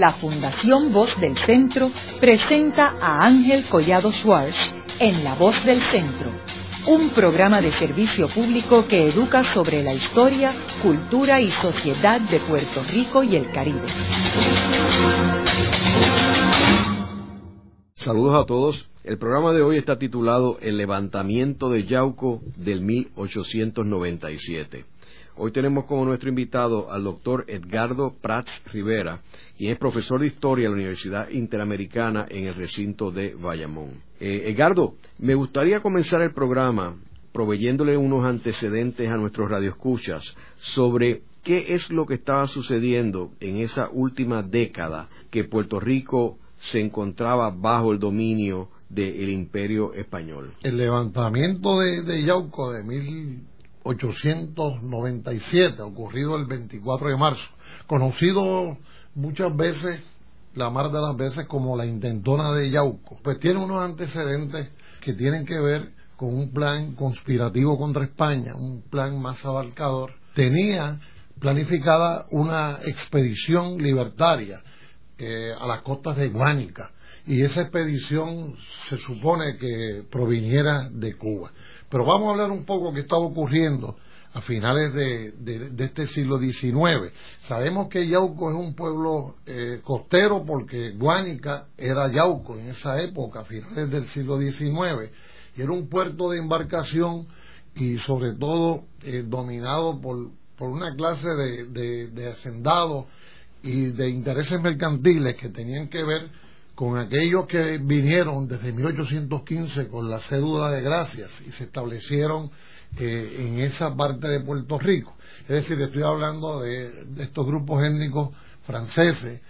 la Fundación Voz del Centro presenta a Ángel Collado Schwartz en La Voz del Centro, un programa de servicio público que educa sobre la historia, cultura y sociedad de Puerto Rico y el Caribe. Saludos a todos. El programa de hoy está titulado El levantamiento de Yauco del 1897. Hoy tenemos como nuestro invitado al doctor Edgardo Prats Rivera, quien es profesor de historia en la Universidad Interamericana en el recinto de Bayamón. Eh, Edgardo, me gustaría comenzar el programa proveyéndole unos antecedentes a nuestros radioescuchas sobre qué es lo que estaba sucediendo en esa última década que Puerto Rico se encontraba bajo el dominio del imperio español. El levantamiento de, de Yauco de 1897, ocurrido el 24 de marzo, conocido muchas veces, la mar de las veces, como la intentona de Yauco, pues tiene unos antecedentes que tienen que ver con un plan conspirativo contra España, un plan más abarcador. Tenía planificada una expedición libertaria eh, a las costas de Guánica y esa expedición se supone que proviniera de Cuba. Pero vamos a hablar un poco qué estaba ocurriendo a finales de, este siglo XIX. Sabemos que Yauco es un pueblo eh, costero porque Guánica era Yauco en esa época, a finales del siglo XIX, y era un puerto de embarcación y sobre todo eh, dominado por, por, una clase de, de hacendados y de intereses mercantiles que tenían que ver con aquellos que vinieron desde 1815 con la cédula de gracias y se establecieron eh, en esa parte de Puerto Rico. Es decir, estoy hablando de, estos grupos étnicos franceses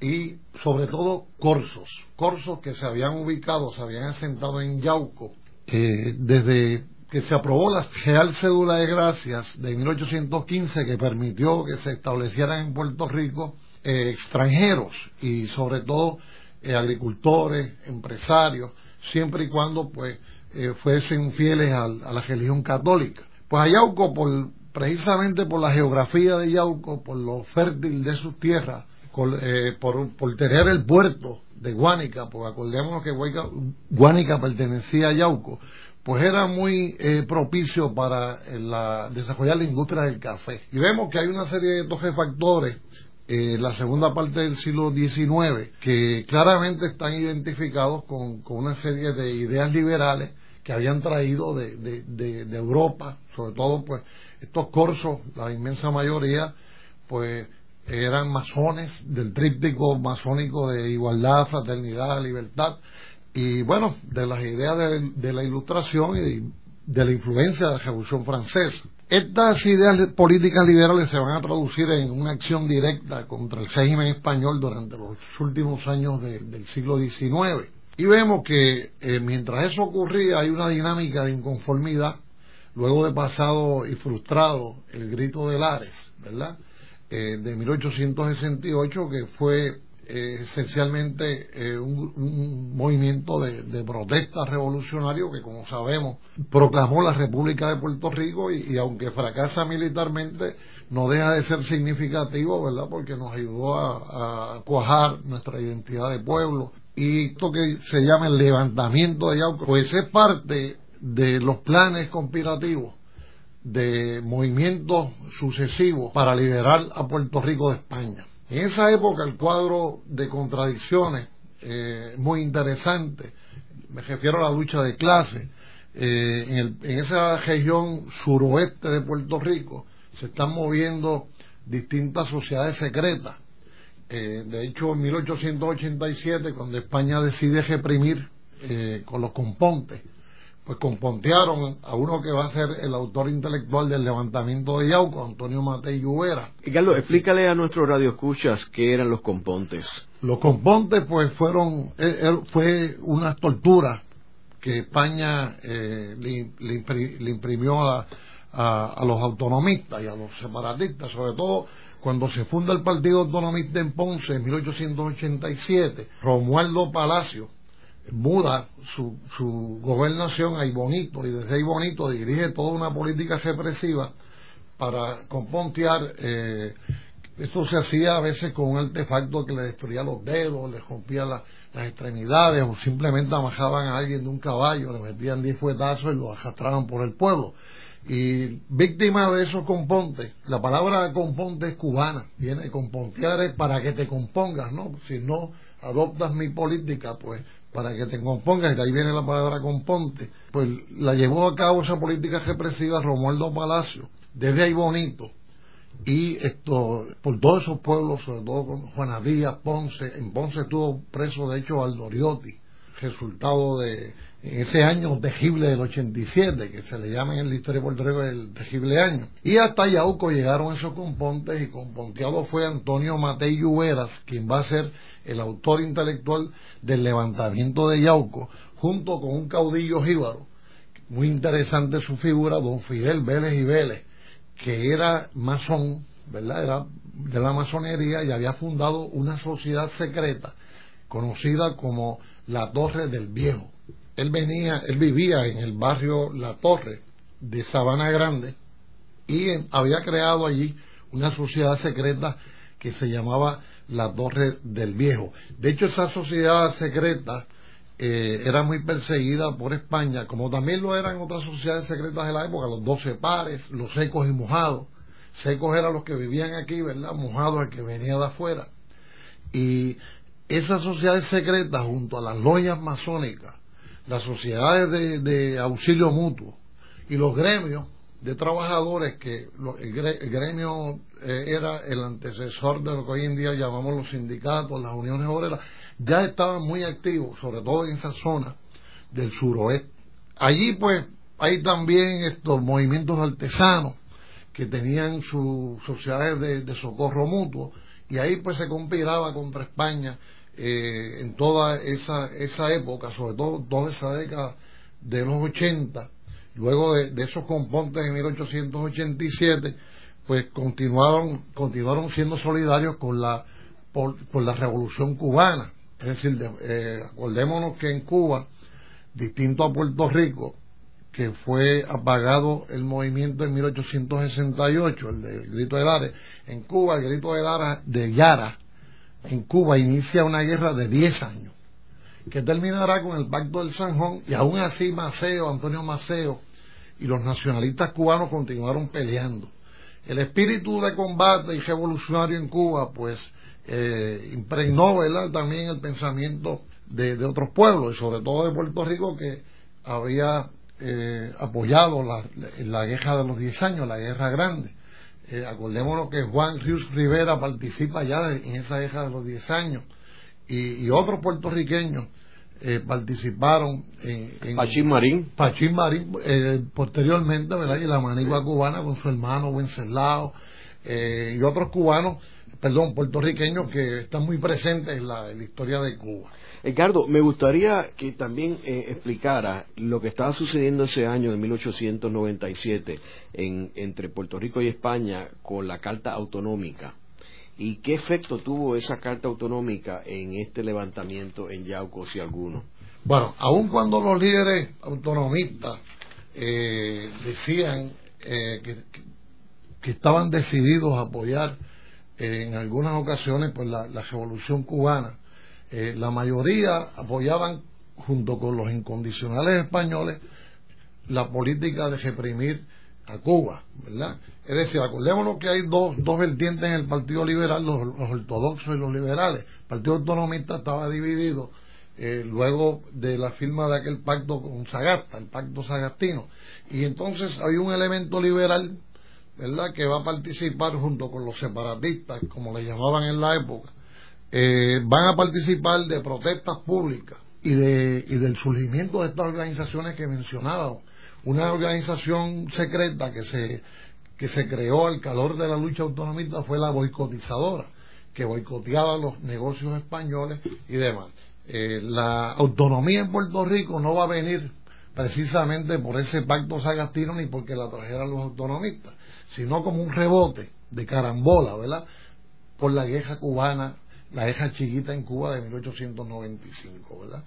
y sobre todo corsos, corsos que se habían ubicado, se habían asentado en Yauco eh, desde que se aprobó la Real Cédula de Gracias de 1815 que permitió que se establecieran en Puerto Rico eh, extranjeros y sobre todo eh, agricultores, empresarios, siempre y cuando pues eh, fuesen fieles a, la religión católica. Pues a Yauco, por, precisamente por la geografía de Yauco, por lo fértil de sus tierras, eh, por, tener el puerto de Guánica, porque acordémonos que Guánica pertenecía a Yauco, pues era muy propicio para desarrollar la industria del café. Y vemos que hay una serie de estos factores eh, la segunda parte del siglo XIX, que claramente están identificados con, una serie de ideas liberales que habían traído de, Europa, sobre todo pues estos corsos, la inmensa mayoría, pues eran masones del tríptico masónico de igualdad, fraternidad, libertad, y bueno, de las ideas de, la ilustración y de la influencia de la Revolución Francesa. Estas ideas políticas liberales se van a traducir en una acción directa contra el régimen español durante los últimos años del siglo XIX. Y vemos que eh, mientras eso ocurría hay una dinámica de inconformidad, luego de pasado y frustrado el grito de Lares, ¿verdad? Eh, de 1868, que fue esencialmente eh, un, movimiento de, protesta revolucionario que, como sabemos, proclamó la República de Puerto Rico y, aunque fracasa militarmente, no deja de ser significativo, ¿verdad? Porque nos ayudó a, cuajar nuestra identidad de pueblo. Y esto que se llama el levantamiento de Yauco, pues es parte de los planes conspirativos de movimientos sucesivos para liberar a Puerto Rico de España. En esa época el cuadro de contradicciones eh, muy interesante, me refiero a la lucha de clase, eh, en, esa región suroeste de Puerto Rico se están moviendo distintas sociedades secretas. Eh, de hecho, en 1887, cuando España decide reprimir con los compontes pues compontearon a uno que va a ser el autor intelectual del levantamiento de Yauco, Antonio Matei Lluvera. Y Carlos, explícale a nuestros radioescuchas qué eran los compontes. Los compontes, pues, fueron, eh, eh, fue una tortura que España eh, le, imprimió a, a, los autonomistas y a los separatistas, sobre todo cuando se funda el Partido Autonomista en Ponce en 1887, Romualdo Palacio, muda su, su gobernación a Ibonito y desde Ibonito dirige toda una política represiva para compontear eh, Esto se hacía a veces con un artefacto que le destruía los dedos, le rompía las extremidades o simplemente amajaban a alguien de un caballo, le metían diez fuetazos y lo arrastraban por el pueblo. Y víctima de esos compontes, la palabra componte es cubana, viene compontear es para que te compongas, ¿no? Si no adoptas mi política, pues para que te compongas, y de ahí viene la palabra componte, pues la llevó a cabo esa política represiva Romualdo Palacio, desde ahí bonito, y esto, por todos esos pueblos, sobre todo con Juana Díaz, Ponce, en Ponce estuvo preso de hecho Aldoriotti, resultado de en ese año tejible del 87, que se le llama en la historia de Puerto Rico el tejible año. Y hasta Yauco llegaron esos compontes y componteado fue Antonio Matei Lluveras, quien va a ser el autor intelectual del levantamiento de Yauco, junto con un caudillo jíbaro. Muy interesante su figura, don Fidel Vélez y Vélez, que era masón, ¿verdad? Era de la masonería y había fundado una sociedad secreta conocida como la Torre del Viejo él venía, él vivía en el barrio La Torre de Sabana Grande y había creado allí una sociedad secreta que se llamaba la Torre del Viejo. De hecho, esa sociedad secreta eh, era muy perseguida por España, como también lo eran otras sociedades secretas de la época, los doce pares, los secos y mojados. Secos eran los que vivían aquí, ¿verdad? Mojados el que venía de afuera. Y esas sociedades secretas, junto a las loyas masónicas, las sociedades de, auxilio mutuo y los gremios de trabajadores que el, gremio eh, era el antecesor de lo que hoy en día llamamos los sindicatos, las uniones obreras, ya estaban muy activos, sobre todo en esa zona del suroeste. Allí pues hay también estos movimientos artesanos que tenían sus sociedades de, de socorro mutuo y ahí pues se conspiraba contra España eh, en toda esa, esa época, sobre todo toda esa década de los 80, luego de, esos componentes en 1887, pues continuaron, continuaron siendo solidarios con la, por, la revolución cubana. Es decir, eh, acordémonos que en Cuba, distinto a Puerto Rico, que fue apagado el movimiento en 1868, el del grito de Lara, en Cuba el grito de Lara de Yara en Cuba inicia una guerra de 10 años, que terminará con el Pacto del Sanjón, y aún así Maceo, Antonio Maceo, y los nacionalistas cubanos continuaron peleando. El espíritu de combate y revolucionario en Cuba, pues, eh, impregnó también el pensamiento de, otros pueblos, y sobre todo de Puerto Rico, que había eh, apoyado la, la guerra de los 10 años, la guerra grande. Eh, acordémonos que Juan Ríos Rivera participa ya en esa guerra de los 10 años y, otros puertorriqueños eh, participaron en, en, Pachín Marín Pachín Marín eh, posteriormente ¿verdad? y la manigua cubana con su hermano Wenceslao eh, y otros cubanos perdón puertorriqueños que están muy presentes en la historia de Cuba Edgardo, me gustaría que también eh, explicara lo que estaba sucediendo ese año de 1897 en, entre Puerto Rico y España con la Carta Autonómica y qué efecto tuvo esa Carta Autonómica en este levantamiento en Yauco, si alguno. Bueno, aun cuando los líderes autonomistas eh, decían eh, que, estaban decididos a apoyar en algunas ocasiones pues la revolución cubana, eh, la mayoría apoyaban, junto con los incondicionales españoles, la política de reprimir a Cuba, ¿verdad? Es decir, acordémonos que hay dos, dos vertientes en el Partido Liberal, los, ortodoxos y los liberales. El Partido Autonomista estaba dividido eh, luego de la firma de aquel pacto con Sagasta, el pacto sagastino. Y entonces hay un elemento liberal, ¿verdad?, que va a participar junto con los separatistas, como le llamaban en la época, eh, van a participar de protestas públicas y, de, y del surgimiento de estas organizaciones que mencionábamos. Una organización secreta que se, que se creó al calor de la lucha autonomista fue la boicotizadora, que boicoteaba los negocios españoles y demás. Eh, la autonomía en Puerto Rico no va a venir precisamente por ese pacto sagastino ni porque la trajeran los autonomistas, sino como un rebote de carambola, ¿verdad? Por la guerra cubana la hija chiquita en Cuba de 1895, ¿verdad?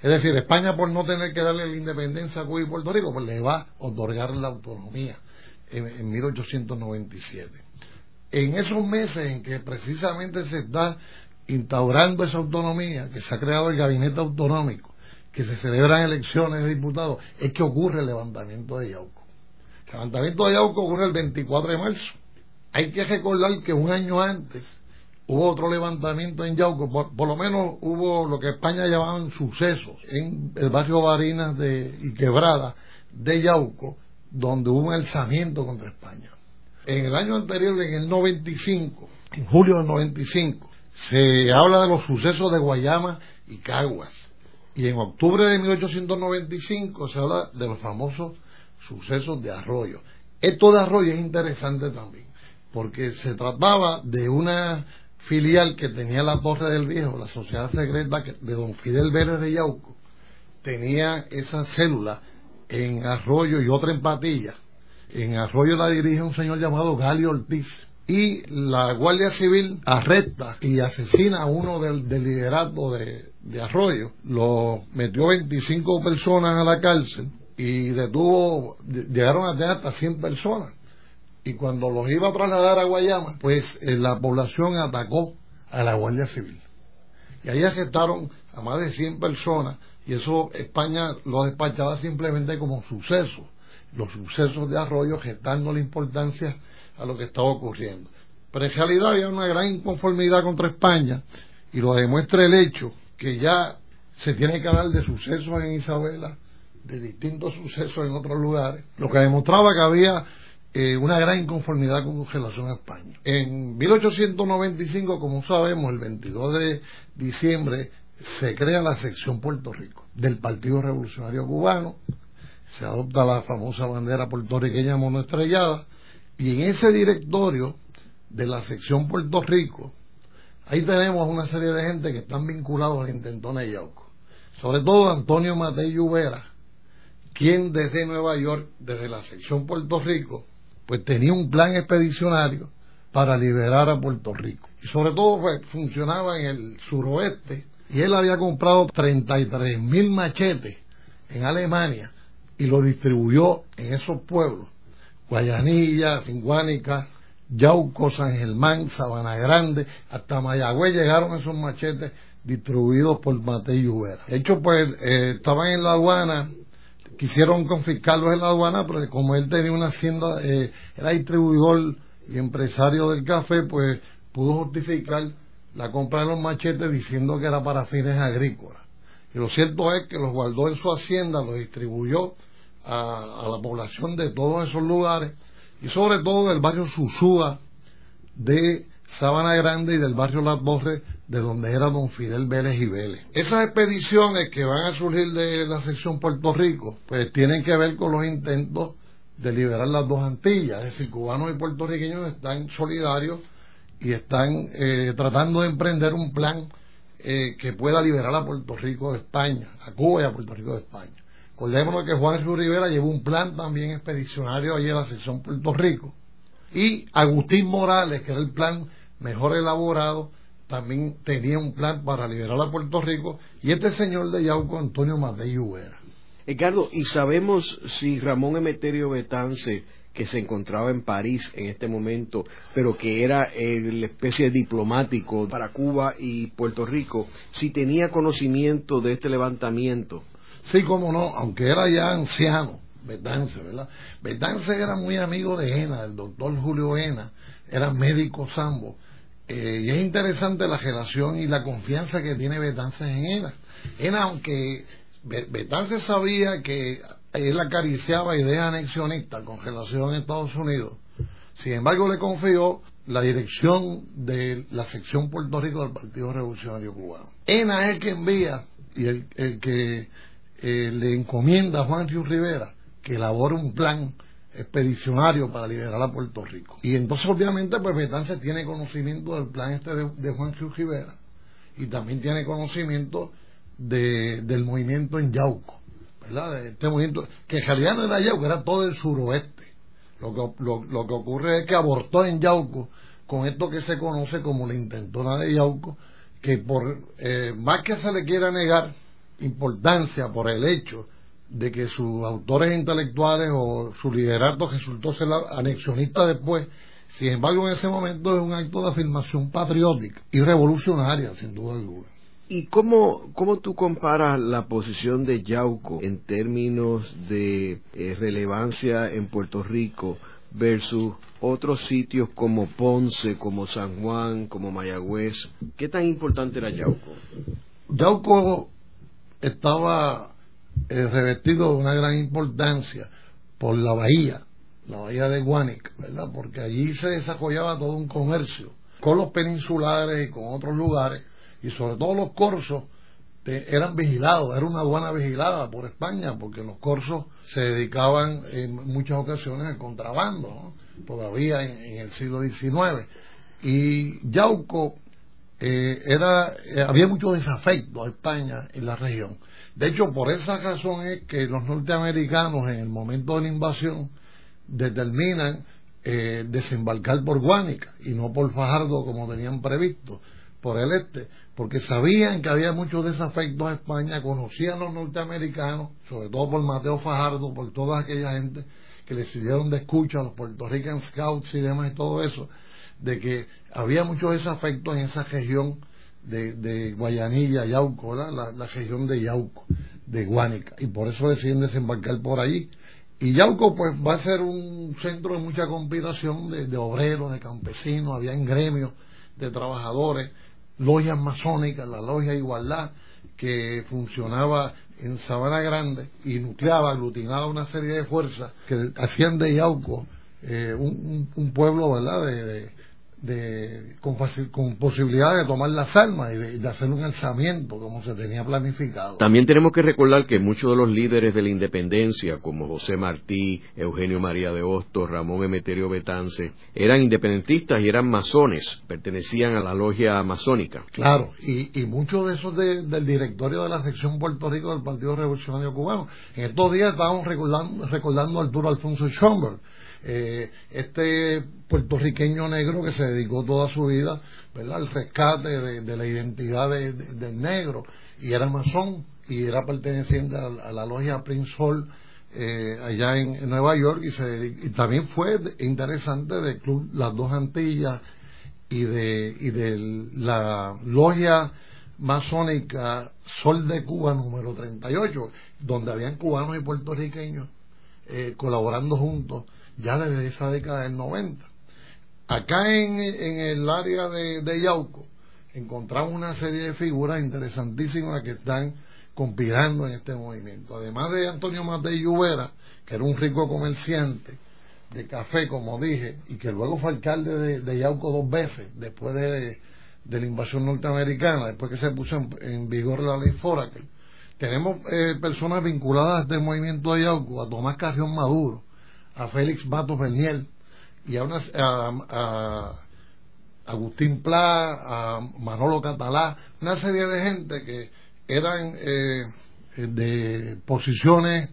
Es decir, España por no tener que darle la independencia a Cuba y Puerto Rico, pues le va a otorgar la autonomía en, 1897. en esos meses en que precisamente se está instaurando esa autonomía, que se ha creado el gabinete autonómico, que se celebran elecciones de diputados, es que ocurre el levantamiento de Yauco. Levantamiento de Yauco ocurre el 24 de marzo. Hay que recordar que un año antes hubo otro levantamiento en Yauco, por, lo menos hubo lo que España llamaban sucesos en el barrio Barinas de, y Quebrada de Yauco, donde hubo un alzamiento contra España. En el año anterior, en el 95, en julio del 95, se habla de los sucesos de Guayama y Caguas. Y en octubre de 1895 se habla de los famosos sucesos de Arroyo. Esto de Arroyo es interesante también, porque se trataba de una filial que tenía la Torre del Viejo, la sociedad secreta de don Fidel Vélez de Yauco, tenía esa célula en Arroyo y otra en Patilla. En Arroyo la dirige un señor llamado Galio Ortiz. Y la Guardia Civil arresta y asesina a uno del, liderato de, de, Arroyo. Lo metió 25 personas a la cárcel y detuvo, llegaron a tener hasta 100 personas. Y cuando los iba a trasladar a Guayama, pues eh, la población atacó a la Guardia Civil. Y ahí arrestaron a más de 100 personas y eso España lo despachaba simplemente como suceso, los sucesos de Arroyo gestando la importancia a lo que estaba ocurriendo. Pero en realidad había una gran inconformidad contra España y lo demuestra el hecho que ya se tiene que hablar de sucesos en Isabela, de distintos sucesos en otros lugares, lo que demostraba que había eh, una gran inconformidad con relación a España. En 1895, como sabemos, el 22 de diciembre se crea la sección Puerto Rico del Partido Revolucionario Cubano, se adopta la famosa bandera puertorriqueña monoestrellada, y en ese directorio de la sección Puerto Rico, ahí tenemos una serie de gente que están vinculados al intentón de Yauco. Sobre todo Antonio Matei Lluvera, quien desde Nueva York, desde la sección Puerto Rico, pues tenía un plan expedicionario para liberar a Puerto Rico. Y sobre todo pues, funcionaba en el suroeste y él había comprado 33 mil machetes en Alemania y lo distribuyó en esos pueblos, Guayanilla, Finguánica, Yauco, San Germán, Sabana Grande, hasta Mayagüez llegaron esos machetes distribuidos por Mateo Lluvera. De hecho, pues eh, estaban en la aduana, quisieron confiscarlos en la aduana, pero como él tenía una hacienda, eh, era distribuidor y empresario del café, pues pudo justificar la compra de los machetes diciendo que era para fines agrícolas. Y lo cierto es que los guardó en su hacienda, los distribuyó a, la población de todos esos lugares y sobre todo del barrio Susúa de Sabana Grande y del barrio Las Borres de donde era don Fidel Vélez y Vélez. Esas expediciones que van a surgir de la sección Puerto Rico, pues tienen que ver con los intentos de liberar las dos Antillas, es decir, cubanos y puertorriqueños están solidarios y están eh, tratando de emprender un plan eh, que pueda liberar a Puerto Rico de España, a Cuba y a Puerto Rico de España. Acordémonos que Juan Río Rivera llevó un plan también expedicionario allí en la sección Puerto Rico. Y Agustín Morales, que era el plan mejor elaborado, también tenía un plan para liberar a Puerto Rico. Y este señor de Yauco, Antonio Matei Ubera. Ricardo, ¿y sabemos si Ramón Emeterio Betance que se encontraba en París en este momento, pero que era el especie de diplomático para Cuba y Puerto Rico, si tenía conocimiento de este levantamiento. Sí, cómo no, aunque era ya anciano, Betance, ¿verdad? Betance era muy amigo de Ena, el doctor Julio Ena, era médico sambo. Eh, y es interesante la relación y la confianza que tiene Betance en Ena. Ena, aunque Betance sabía que él acariciaba ideas anexionistas con relación a Estados Unidos. Sin embargo, le confió la dirección de la sección Puerto Rico del Partido Revolucionario Cubano. ENA es el que envía y el, que eh, le encomienda a Juan Río Rivera que elabore un plan expedicionario para liberar a Puerto Rico. Y entonces, obviamente, pues Betance tiene conocimiento del plan este de, Juan Río Rivera y también tiene conocimiento del movimiento en Yauco de este movimiento, que en realidad no era Yauco, era todo el suroeste. Lo que, lo, que ocurre es que abortó en Yauco con esto que se conoce como la intentona de Yauco, que por eh, más que se le quiera negar importancia por el hecho de que sus autores intelectuales o su liderato resultó ser anexionista después, Sin embargo, en ese momento es un acto de afirmación patriótica y revolucionaria, sin duda alguna. ¿Y cómo, cómo tú comparas la posición de Yauco en términos de eh, relevancia en Puerto Rico versus otros sitios como Ponce, como San Juan, como Mayagüez? ¿Qué tan importante era Yauco? Yauco estaba eh, revestido de una gran importancia por la bahía, la bahía de Guánica, ¿verdad? Porque allí se desarrollaba todo un comercio con los peninsulares y con otros lugares y sobre todo los corsos eran vigilados, era una aduana vigilada por España, porque los corsos se dedicaban en muchas ocasiones al contrabando, todavía en, el siglo XIX. Y Yauco eh, era, eh, había mucho desafecto a España en la región. De hecho, por esa razón es que los norteamericanos en el momento de la invasión determinan eh, desembarcar por Guánica y no por Fajardo como tenían previsto por el este, porque sabían que había muchos desafectos a España, conocían los norteamericanos, sobre todo por Mateo Fajardo, por toda aquella gente que le sirvieron de escucha a los Puerto Rican Scouts y demás y todo eso, de que había muchos desafectos en esa región de, de Guayanilla, Yauco, la, la, región de Yauco, de Guánica, y por eso deciden desembarcar por allí. Y Yauco pues va a ser un centro de mucha conspiración de, de obreros, de campesinos, había gremios de trabajadores, logias masónicas, la logia Igualdad, que funcionaba en Sabana Grande y nucleaba, aglutinaba una serie de fuerzas que hacían de Yauco eh, un, pueblo, ¿verdad?, de, de, con, con, posibilidad de tomar las armas y de, hacer un alzamiento como se tenía planificado. También tenemos que recordar que muchos de los líderes de la independencia, como José Martí, Eugenio María de Hostos, Ramón Emeterio Betance, eran independentistas y eran masones, pertenecían a la logia masónica. Claro, y, y muchos de esos del directorio de la sección Puerto Rico del Partido Revolucionario Cubano. En estos días estábamos recordando, recordando a Arturo Alfonso Schomburg eh, este puertorriqueño negro que se dedicó toda su vida ¿verdad? al rescate de, la identidad del negro y era masón y era perteneciente a, la logia Prince Hall eh, allá en, Nueva York y, se, también fue interesante del club Las Dos Antillas y de, y de la logia masónica Sol de Cuba número 38, donde habían cubanos y puertorriqueños eh, colaborando juntos ya desde esa década del 90. Acá en, el área de, Yauco encontramos una serie de figuras interesantísimas que están conspirando en este movimiento. Además de Antonio Matei Lluvera, que era un rico comerciante de café, como dije, y que luego fue alcalde de, Yauco dos veces, después de, la invasión norteamericana, después que se puso en, vigor la ley Foraker. Tenemos eh, personas vinculadas a este movimiento de Yauco, a Tomás Carrión Maduro, a Félix Matos Berniel y a, a, Agustín Pla, a Manolo Catalá, una serie de gente que eran eh, de posiciones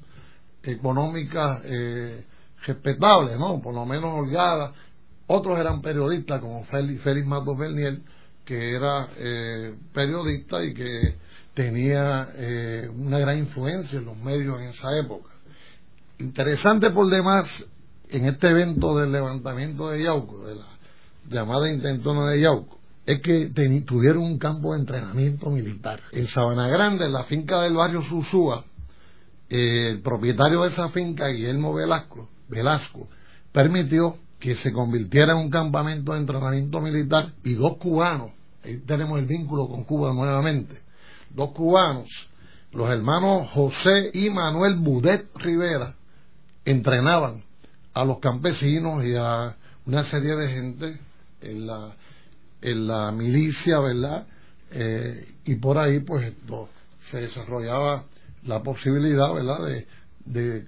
económicas eh, respetables, ¿no? Por lo menos holgadas. Otros eran periodistas, como Félix, Matos Berniel, que era eh, periodista y que tenía una gran influencia en los medios en esa época. Interesante por demás en este evento del levantamiento de Yauco, de la llamada intentona de Yauco, es que tuvieron un campo de entrenamiento militar. En Sabana Grande, en la finca del barrio Susúa, el propietario de esa finca, Guillermo Velasco, Velasco, permitió que se convirtiera en un campamento de entrenamiento militar y dos cubanos, ahí tenemos el vínculo con Cuba nuevamente, dos cubanos, los hermanos José y Manuel Budet Rivera, entrenaban a los campesinos y a una serie de gente en la, en la milicia, ¿verdad? Eh, y por ahí pues se desarrollaba la posibilidad, ¿verdad? De, de,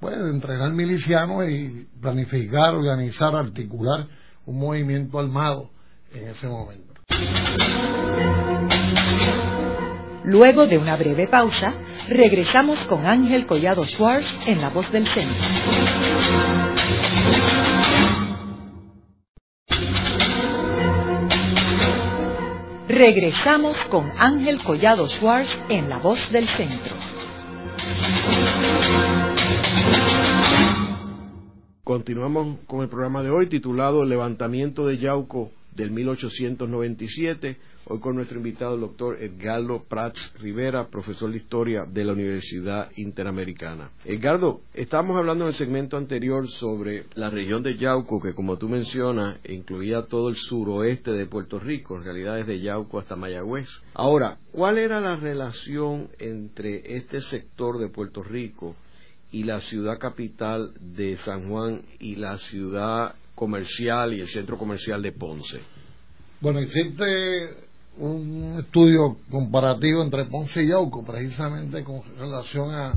pues, de entrenar milicianos y planificar, organizar, articular un movimiento armado en ese momento. Luego de una breve pausa, regresamos con Ángel Collado Schwartz en La Voz del Centro. Regresamos con Ángel Collado Schwartz en La Voz del Centro. continuamos con el programa de hoy titulado El levantamiento de Yauco del 1897 Hoy con nuestro invitado, el doctor Edgardo Prats Rivera, profesor de Historia de la Universidad Interamericana. Edgardo, estábamos hablando en el segmento anterior sobre la región de Yauco, que como tú mencionas, incluía todo el suroeste de Puerto Rico, en realidad desde Yauco hasta Mayagüez. Ahora, ¿cuál era la relación entre este sector de Puerto Rico y la ciudad capital de San Juan y la ciudad comercial y el centro comercial de Ponce? Bueno, existe un estudio comparativo entre Ponce y Yauco, precisamente con relación a,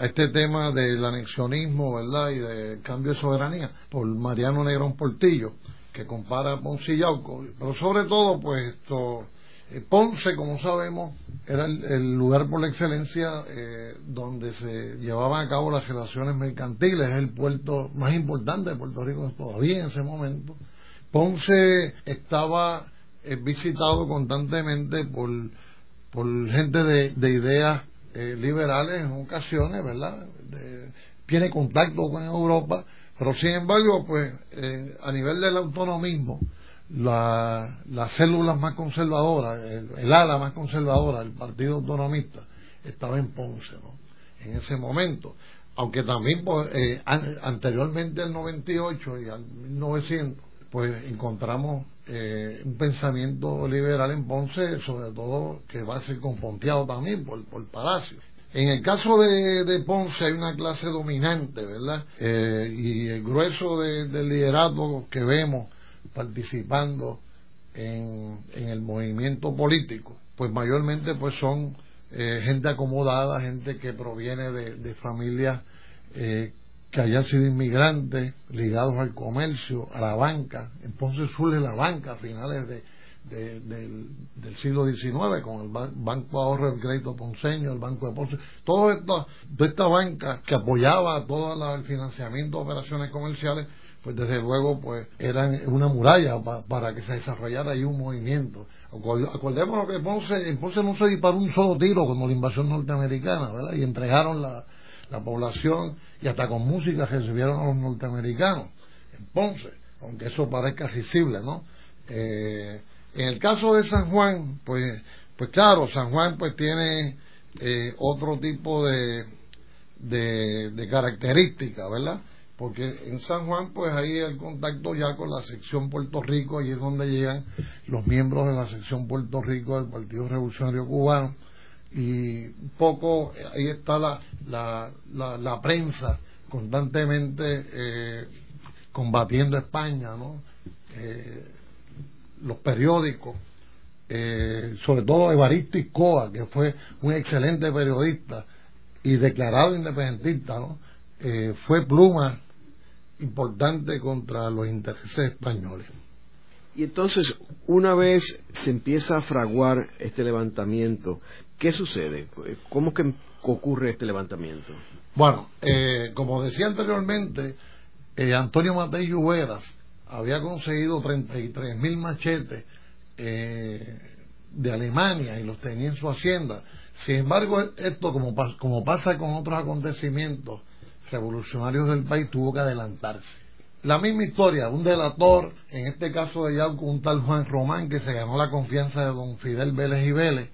este tema del anexionismo, ¿verdad? Y del cambio de soberanía, por Mariano Negrón Portillo, que compara Ponce y Yauco. Pero sobre todo, pues esto, eh, Ponce, como sabemos, era el, lugar por la excelencia eh, donde se llevaban a cabo las relaciones mercantiles, es el puerto más importante de Puerto Rico todavía en ese momento. Ponce estaba es visitado constantemente por, por gente de, ideas eh, liberales en ocasiones, ¿verdad? tiene contacto con Europa, pero sin embargo, pues eh, a nivel del autonomismo, la, las células más conservadoras, el, ala más conservadora del Partido Autonomista, estaba en Ponce, ¿no? En ese momento. Aunque también pues, eh, anteriormente al 98 y al 1900, pues encontramos eh, un pensamiento liberal en Ponce, sobre todo que va a ser confronteado también por, por Palacio. En el caso de, Ponce hay una clase dominante, ¿verdad? Eh, y el grueso del liderazgo que vemos participando en, el movimiento político, pues mayormente pues son eh, gente acomodada, gente que proviene de, de familias que hayan sido inmigrantes ligados al comercio, a la banca. Entonces surge la banca a finales del, siglo XIX con el Banco Ahorro del Crédito Ponceño, el Banco de Ponce, toda esta, toda esta banca que apoyaba todo el financiamiento de operaciones comerciales, pues desde luego pues eran una muralla para que se desarrollara ahí un movimiento. Acordémonos que Ponce, Ponce no se disparó un solo tiro como la invasión norteamericana, ¿verdad? Y entregaron la, la población y hasta con música recibieron a los norteamericanos en Ponce, aunque eso parezca risible, ¿no? Eh, en el caso de San Juan, pues, pues claro, San Juan pues tiene eh, otro tipo de, de, de características, ¿verdad? Porque en San Juan, pues ahí el contacto ya con la sección Puerto Rico, y es donde llegan los miembros de la sección Puerto Rico del Partido Revolucionario Cubano, y poco ahí está la, la, la, prensa constantemente eh, combatiendo España, ¿no? Eh, los periódicos, eh, sobre todo Evaristo Iscoa, que fue un excelente periodista y declarado independentista, ¿no? fue pluma importante contra los intereses españoles. Y entonces, una vez se empieza a fraguar este levantamiento, ¿Qué sucede? ¿Cómo que ocurre este levantamiento? Bueno, eh, como decía anteriormente, eh, Antonio Matei Lluveras había conseguido 33 mil machetes eh, de Alemania y los tenía en su hacienda. Sin embargo, esto, como, como pasa con otros acontecimientos revolucionarios del país, tuvo que adelantarse. La misma historia, un delator, en este caso de Yauco, un tal Juan Román, que se ganó la confianza de don Fidel Vélez y Vélez,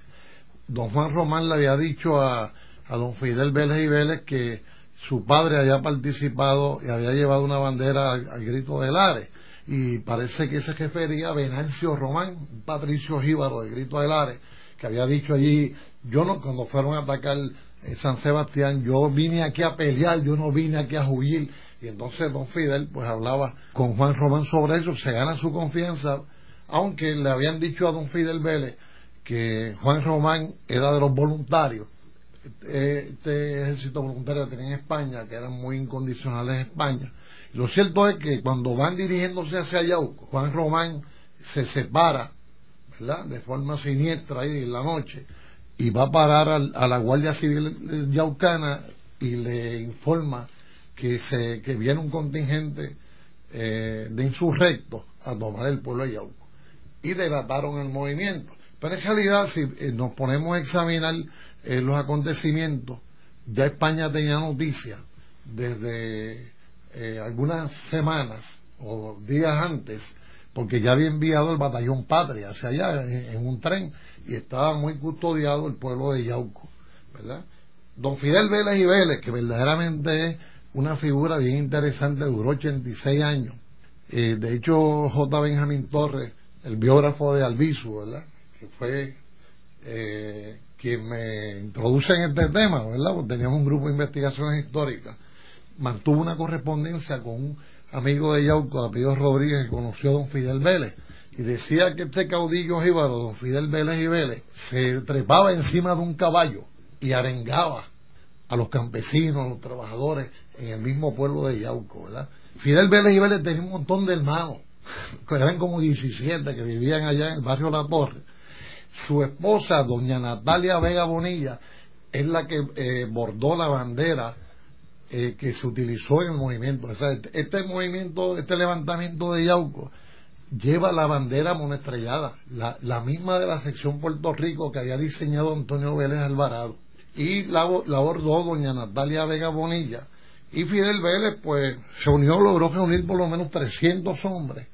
don Juan Román le había dicho a, don Fidel Vélez y Vélez que su padre había participado y había llevado una bandera al, grito de Lares y parece que se refería a Venancio Román, patricio jíbaro del grito de Lares, que había dicho allí, yo no, cuando fueron a atacar eh, San Sebastián, yo vine aquí a pelear, yo no vine aquí a huir. Y entonces don Fidel pues hablaba con Juan Román sobre eso, se gana su confianza, aunque le habían dicho a don Fidel Vélez que Juan Román era de los voluntarios. Este, este ejército voluntario que tenía en España, que eran muy incondicionales en España. lo cierto es que cuando van dirigiéndose hacia Yauco, Juan Román se separa, ¿verdad? De forma siniestra ahí en la noche, y va a parar a la Guardia Civil yaucana y le informa que, se, que viene un contingente eh, de insurrectos a tomar el pueblo de Yauco. Y delataron el movimiento. Pero en realidad, si eh, nos ponemos a examinar eh, los acontecimientos, ya España tenía noticias desde eh, algunas semanas o días antes, porque ya había enviado el batallón Patria hacia allá en, un tren y estaba muy custodiado el pueblo de Yauco, ¿verdad? Don Fidel Vélez y Vélez, que verdaderamente es una figura bien interesante, duró 86 años. Eh, de hecho, J. Benjamín Torres, el biógrafo de Albizu, ¿verdad? Que fue eh, quien me introduce en este tema, ¿verdad? Porque teníamos un grupo de investigaciones históricas. Mantuvo una correspondencia con un amigo de Yauco, apellido Rodríguez, que conoció a don Fidel Vélez. Y decía que este caudillo jíbaro, don Fidel Vélez y Vélez, se trepaba encima de un caballo y arengaba a los campesinos, a los trabajadores en el mismo pueblo de Yauco, ¿verdad? Fidel Vélez y Vélez tenía un montón de hermanos, que eran como 17 que vivían allá en el barrio La Torre. Su esposa, doña Natalia Vega Bonilla, es la que eh, bordó la bandera eh, que se utilizó en el movimiento. O sea, este, este movimiento, este levantamiento de Yauco, lleva la bandera monestrellada, la, la misma de la sección Puerto Rico que había diseñado Antonio Vélez Alvarado. Y la, la bordó doña Natalia Vega Bonilla. Y Fidel Vélez, pues, se unió, logró reunir por lo menos 300 hombres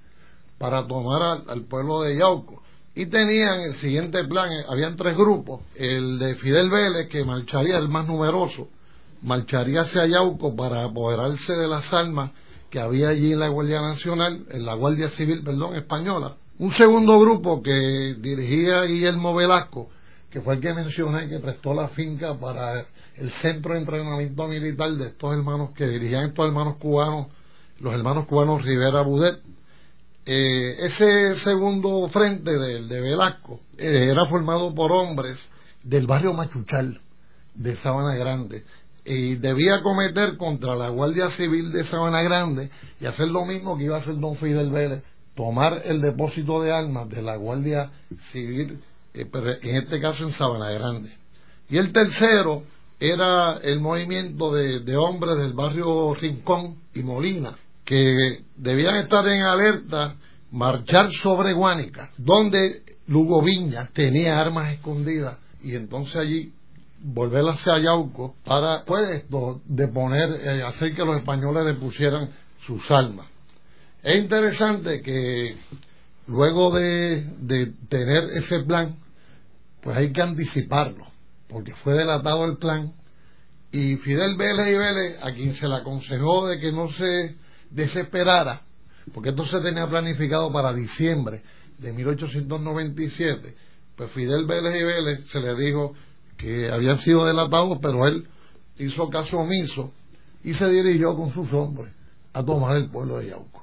para tomar al, pueblo de Yauco. Y tenían el siguiente plan, eh, habían tres grupos, el de Fidel Vélez, que marcharía el más numeroso, marcharía hacia Yauco para apoderarse de las armas que había allí en la Guardia Nacional, en la Guardia Civil, perdón, española. Un segundo grupo que dirigía Guillermo Velasco, que fue el que mencioné que prestó la finca para el centro de entrenamiento militar de estos hermanos que dirigían estos hermanos cubanos, los hermanos cubanos Rivera Budet. Eh, ese segundo frente de, de Velasco eh, era formado por hombres del barrio Machuchal de Sabana Grande y debía cometer contra la Guardia Civil de Sabana Grande y hacer lo mismo que iba a hacer don Fidel Vélez, tomar el depósito de armas de la Guardia Civil, eh, en este caso en Sabana Grande. Y el tercero era el movimiento de, hombres del barrio Rincón y Molina, que debían estar en alerta, marchar sobre Guánica, donde Lugo Viña tenía armas escondidas, y entonces allí volver hacia Yauco para pues deponer, eh, hacer que los españoles depusieran sus armas. Es interesante que luego de, de tener ese plan, pues hay que anticiparlo, porque fue delatado el plan y Fidel Vélez y Vélez, a quien se le aconsejó de que no se desesperara, porque esto se tenía planificado para diciembre de 1897, pues Fidel Vélez y Vélez se le dijo que habían sido delatados, pero él hizo caso omiso y se dirigió con sus hombres a tomar el pueblo de Yauco.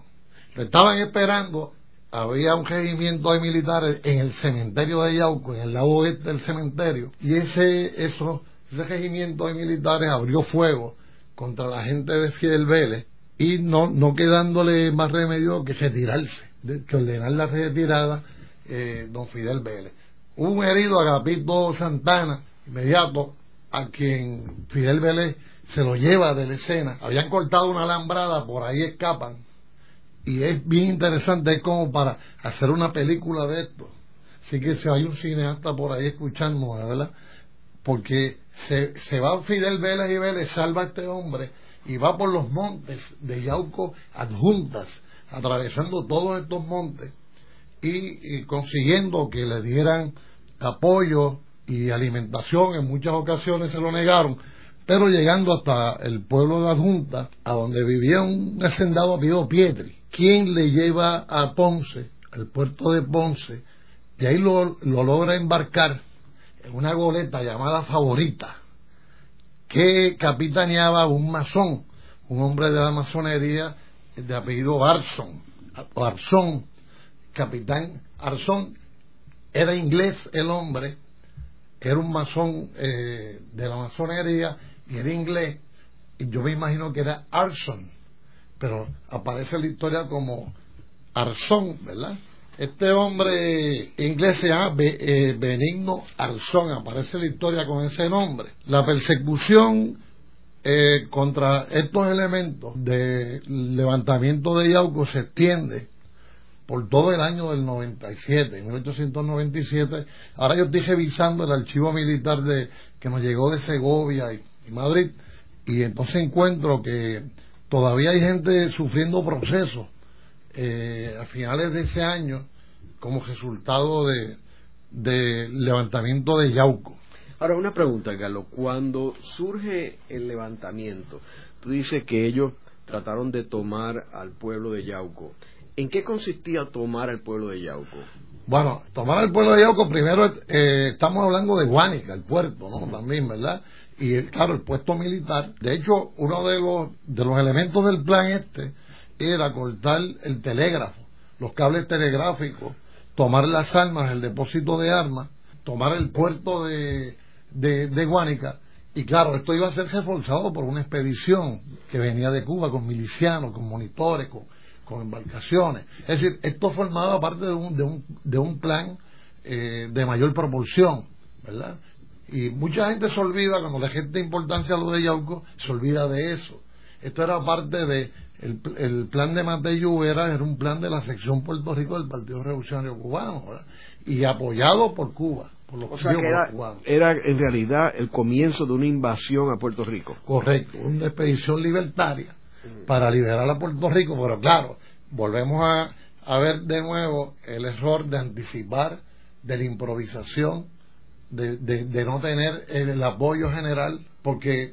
Lo estaban esperando, había un regimiento de militares en el cementerio de Yauco, en el lado oeste del cementerio, y ese, eso, ese regimiento de militares abrió fuego contra la gente de Fidel Vélez y no, no quedándole más remedio que retirarse, que ordenar la retirada eh, don Fidel Vélez. Un herido, Agapito Santana, inmediato a quien Fidel Vélez se lo lleva de la escena. Habían cortado una alambrada, por ahí escapan. Y es bien interesante, es como para hacer una película de esto. Así que si hay un cineasta por ahí escuchando, ¿verdad? Porque se, se va Fidel Vélez y Vélez, salva a este hombre y va por los montes de Yauco adjuntas, atravesando todos estos montes y consiguiendo que le dieran apoyo y alimentación. En muchas ocasiones se lo negaron, pero llegando hasta el pueblo de Adjunta, a donde vivía un hacendado apellido Pietri, quien le lleva a Ponce, al puerto de Ponce, y ahí lo, lo logra embarcar en una goleta llamada Favorita, que capitaneaba un masón, un hombre de la masonería de apellido Arson, Arzón, capitán Arzón, era inglés el hombre, era un masón eh, de la masonería y era inglés, y yo me imagino que era Arson, pero aparece la historia como Arzón, ¿verdad? Este hombre inglés se llama eh, Benigno Arzón, aparece la historia con ese nombre. La persecución eh, contra estos elementos de levantamiento de Yauco se extiende por todo el año del 97, 1897. Ahora yo estoy revisando el archivo militar de, que nos llegó de Segovia y, Madrid, y entonces encuentro que todavía hay gente sufriendo procesos eh, a finales de ese año como resultado de, levantamiento de Yauco. Ahora, una pregunta, Galo. Cuando surge el levantamiento, tú dices que ellos trataron de tomar al pueblo de Yauco. ¿En qué consistía tomar al pueblo de Yauco? Bueno, tomar al pueblo de Yauco, primero eh, estamos hablando de Guánica, el puerto, ¿no? También, ¿verdad? Y claro, el puesto militar. De hecho, uno de los, de los elementos del plan este era cortar el telégrafo, los cables telegráficos, tomar las armas, el depósito de armas, tomar el puerto de, de, Guánica. Y claro, esto iba a ser reforzado por una expedición que venía de Cuba con milicianos, con monitores, con, embarcaciones. Es decir, esto formaba parte de un, de un, de un plan eh, de mayor proporción, ¿verdad? Y mucha gente se olvida, cuando le gente importancia a lo de Yauco, se olvida de eso. Esto era parte de el, plan de Mateo era, era un plan de la sección Puerto Rico del Partido Revolucionario Cubano y apoyado por Cuba. Por los o sea que era, era, en realidad el comienzo de una invasión a Puerto Rico. Correcto, una expedición libertaria para liberar a Puerto Rico, pero claro, volvemos a, a ver de nuevo el error de anticipar, de la improvisación, de, de, no tener el apoyo general porque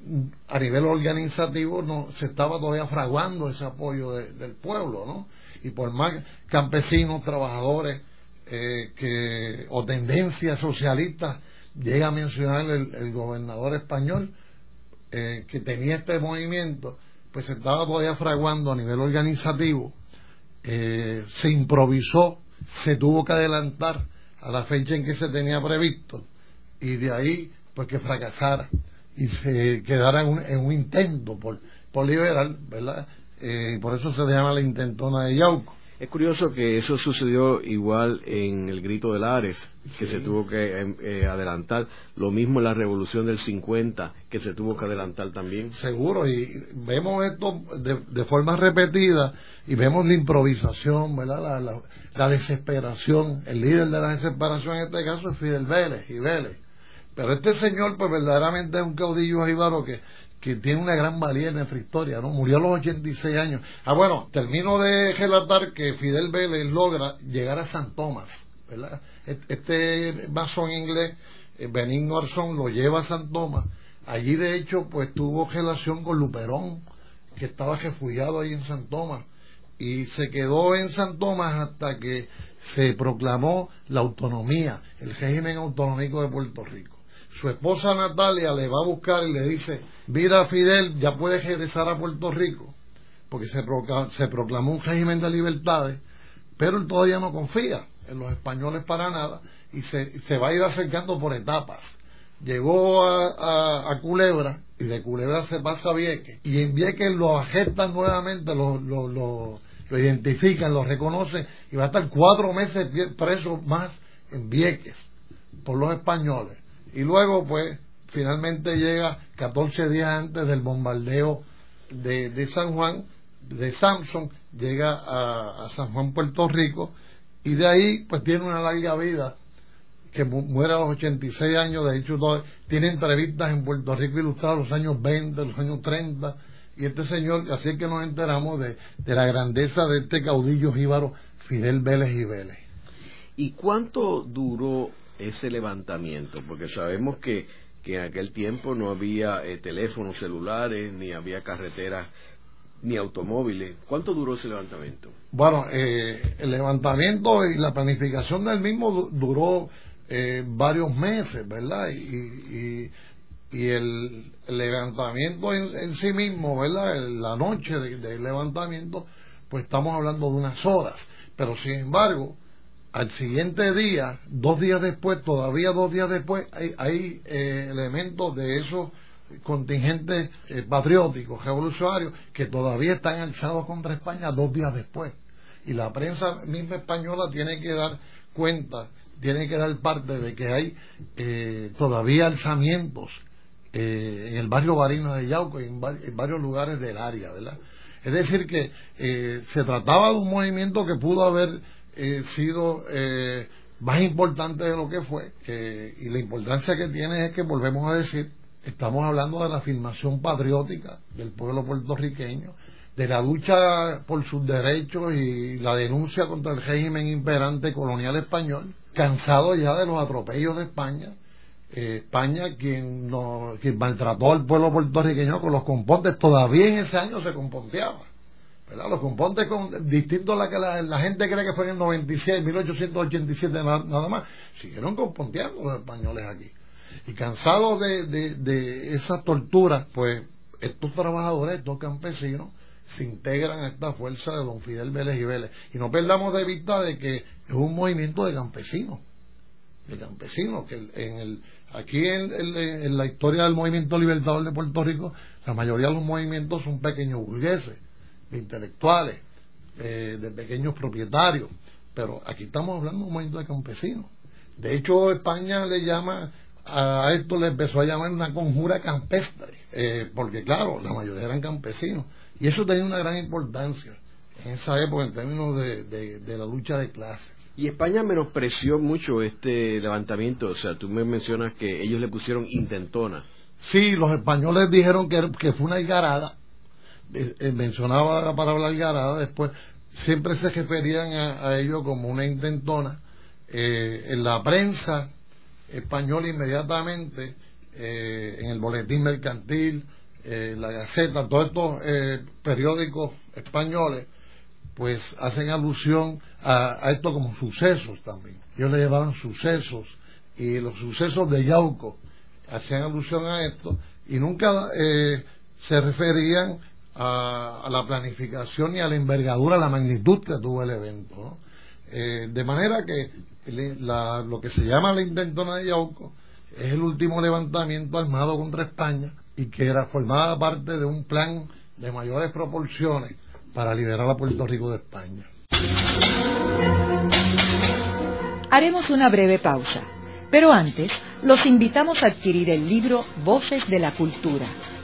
a nivel organizativo no se estaba todavía fraguando ese apoyo del pueblo, ¿no? Y por más campesinos, trabajadores eh, que o tendencias socialistas llega a mencionar el, gobernador español eh, que tenía este movimiento, pues se estaba todavía fraguando a nivel organizativo, eh, se improvisó, se tuvo que adelantar a la fecha en que se tenía previsto y de ahí pues que fracasara y se quedara en un, intento por, por liberar, ¿verdad? Eh, por eso se llama la intentona de Yauco. Es curioso que eso sucedió igual en el grito de Lares, que se tuvo que em, eh, adelantar. Lo mismo en la revolución del 50, que se tuvo que adelantar también. Seguro, y vemos esto de, forma repetida y vemos la improvisación, ¿verdad? La, la, desesperación. El líder de la desesperación en este caso es Fidel Vélez y Vélez pero este señor, pues verdaderamente es un caudillo jíbaro que, que tiene una gran valía en nuestra historia, ¿no? Murió a los 86 años. Ah, bueno, termino de relatar que Fidel Vélez logra llegar a San Tomás, ¿verdad? Este masón inglés, eh, Benigno Arzón, lo lleva a San Tomás. Allí, de hecho, pues tuvo relación con Luperón, que estaba refugiado ahí en San Tomás. Y se quedó en San Tomás hasta que se proclamó la autonomía, el régimen autonómico de Puerto Rico su esposa Natalia le va a buscar y le dice, mira Fidel, ya puedes regresar a Puerto Rico, porque se, proclamó, un régimen de libertades, pero él todavía no confía en los españoles para nada y se, va a ir acercando por etapas. Llegó a, Culebra y de Culebra se pasa a Vieques y en Vieques lo agestan nuevamente, lo, lo identifican, lo reconocen y va a estar cuatro meses preso más en Vieques por los españoles y luego, pues, finalmente llega 14 días antes del bombardeo de, San Juan, de Samson, llega a, San Juan, Puerto Rico, y de ahí, pues, tiene una larga vida que muere a los 86 años, de hecho tiene entrevistas en Puerto Rico ilustradas los años 20, los años 30, y este señor, así es que nos enteramos de, de la grandeza de este caudillo jíbaro Fidel Vélez y Vélez. ¿Y cuánto duró ese levantamiento? Porque sabemos que, que en aquel tiempo no había eh, teléfonos celulares, ni había carreteras, ni automóviles. ¿Cuánto duró ese levantamiento? Bueno, eh, el levantamiento y la planificación del mismo duró eh, varios meses, ¿verdad? Y, y, el, levantamiento en, sí mismo, ¿verdad? La noche del levantamiento, pues estamos hablando de unas horas. Pero sin embargo, al siguiente día, dos días después, todavía dos días después, hay, eh, elementos de esos contingentes eh, patrióticos, revolucionarios, que todavía están alzados contra España dos días después. Y la prensa misma española tiene que dar cuenta, tiene que dar parte de que hay eh, todavía alzamientos en el barrio Barino de Yauco y en, en, varios lugares del área, ¿verdad? Es decir, que se trataba de un movimiento que pudo haber eh, sido eh, más importante de lo que fue y la importancia que tiene es que volvemos a decir estamos hablando de la afirmación patriótica del pueblo puertorriqueño de la lucha por sus derechos y la denuncia contra el régimen imperante colonial español, cansado ya de los atropellos de España, eh, España quien, no, quien maltrató al pueblo puertorriqueño con los compontes, todavía en ese año se componteaba. Los compontes con, distintos a la que la, gente cree que fue en el 96, 1887 nada, más, siguieron componteando los españoles aquí. Y cansados de, de, de esas torturas, pues estos trabajadores, estos campesinos, se integran a esta fuerza de don Fidel Vélez y Vélez. Y no perdamos de vista de que es un movimiento de campesinos, de campesinos, que en el, aquí en, la historia del movimiento libertador de Puerto Rico, la mayoría de los movimientos son pequeños burgueses, de intelectuales, eh, de pequeños propietarios, pero aquí estamos hablando de un movimiento de campesinos. De hecho, España le llama a esto le empezó a llamar una conjura campestre, eh, porque claro, la mayoría eran campesinos, y eso tenía una gran importancia en esa época en términos de, la lucha de clases. Y España menospreció mucho este levantamiento, o sea, tú me mencionas que ellos le pusieron intentona. Sí, los españoles dijeron que, que fue una algarada, mencionaba la palabra algarada, después siempre se referían a, ello como una intentona. en la prensa español inmediatamente eh, en el boletín mercantil, eh, la Gaceta, todos estos eh, periódicos españoles, pues hacen alusión a, esto como sucesos también. Ellos le llevaban sucesos y los sucesos de Yauco hacían alusión a esto y nunca se referían a, la planificación y a la envergadura, a la magnitud que tuvo el evento. de manera que lo que se llama la intentona de Yauco es el último levantamiento armado contra España y que era formada parte de un plan de mayores proporciones para liberar a Puerto Rico de España. Haremos una breve pausa, pero antes los invitamos a adquirir el libro Voces de la Cultura,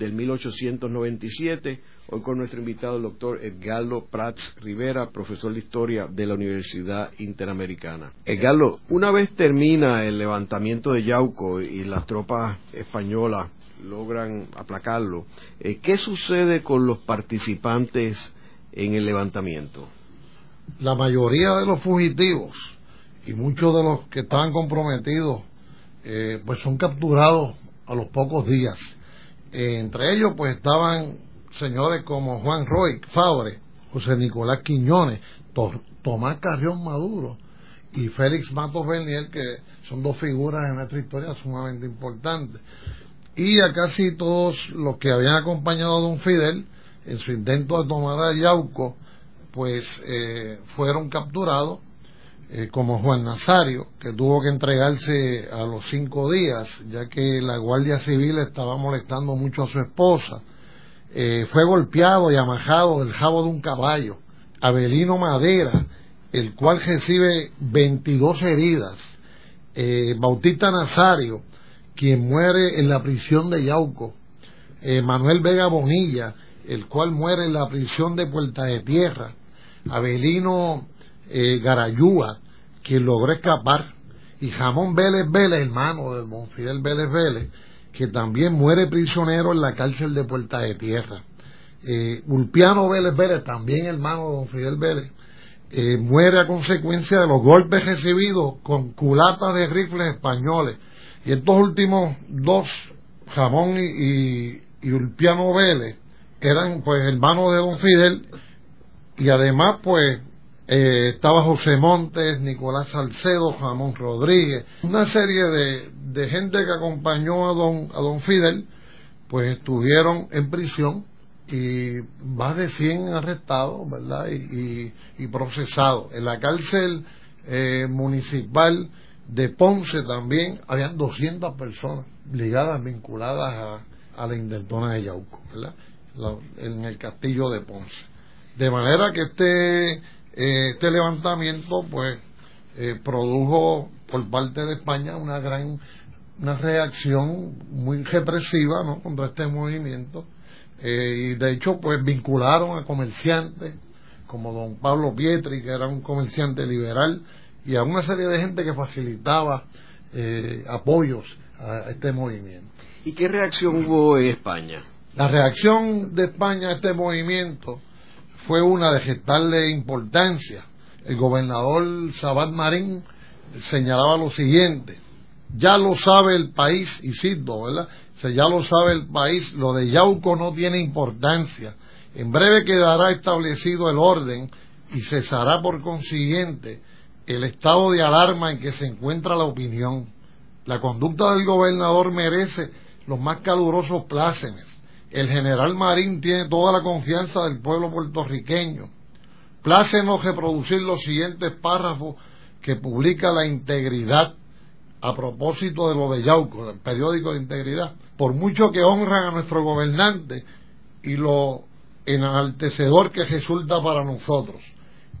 del 1897 Hoy con nuestro invitado, el doctor Edgardo Prats Rivera, profesor de Historia de la Universidad Interamericana. Edgardo, una vez termina el levantamiento de Yauco y las tropas españolas logran aplacarlo, eh, ¿qué sucede con los participantes en el levantamiento? La mayoría de los fugitivos y muchos de los que estaban comprometidos eh, pues son capturados a los pocos días. Eh, entre ellos pues estaban señores como Juan Roy Fabre, José Nicolás Quiñones, Tomás Carrión Maduro y Félix Matos Bernier, que son dos figuras en nuestra historia sumamente importantes. Y a casi todos los que habían acompañado a don Fidel en su intento de tomar a Yauco, pues eh, fueron capturados, eh, como Juan Nazario, que tuvo que entregarse a los cinco días, ya que la Guardia Civil estaba molestando mucho a su esposa eh, fue golpeado y amajado del jabo de un caballo. Abelino Madera, el cual recibe 22 heridas. Eh, Bautista Nazario, quien muere en la prisión de Yauco. Manuel Vega Bonilla, el cual muere en la prisión de Puerta de Tierra. Abelino Garayúa, quien logró escapar. Y Jamón Vélez Vélez, hermano de Don Fidel Vélez Vélez, que también muere prisionero en la cárcel de Puerta de Tierra. Eh, Ulpiano Vélez Vélez, también hermano de don Fidel Vélez, eh, muere a consecuencia de los golpes recibidos con culatas de rifles españoles. Y estos últimos dos, Jamón y, y, Ulpiano Vélez, eran pues hermanos de don Fidel y además pues eh, estaba José Montes, Nicolás Salcedo, Jamón Rodríguez, una serie de, de gente que acompañó a don, a don Fidel, pues estuvieron en prisión y más de 100 arrestados, ¿verdad? Y, procesados. En la cárcel eh, municipal de Ponce también habían 200 personas ligadas, vinculadas a, la intentona de Yauco, ¿verdad? en el castillo de Ponce. De manera que este, eh, este levantamiento, pues, eh, produjo por parte de España una gran una reacción muy represiva ¿no? contra este movimiento eh, y de hecho pues vincularon a comerciantes como don Pablo Pietri que era un comerciante liberal y a una serie de gente que facilitaba eh, apoyos a este movimiento. ¿Y qué reacción hubo en España? La reacción de España a este movimiento fue una de gestarle importancia. El gobernador Sabat Marín señalaba lo siguiente, ya lo sabe el país, y cito, ¿verdad? ya lo sabe el país, lo de Yauco no tiene importancia. En breve quedará establecido el orden y cesará por consiguiente el estado de alarma en que se encuentra la opinión. La conducta del gobernador merece los más calurosos plácemes. El general Marín tiene toda la confianza del pueblo puertorriqueño. Plácenos reproducir los siguientes párrafos que publica la integridad a propósito de lo de Yauco, el periódico de integridad. Por mucho que honran a nuestro gobernante y lo enaltecedor que resulta para nosotros.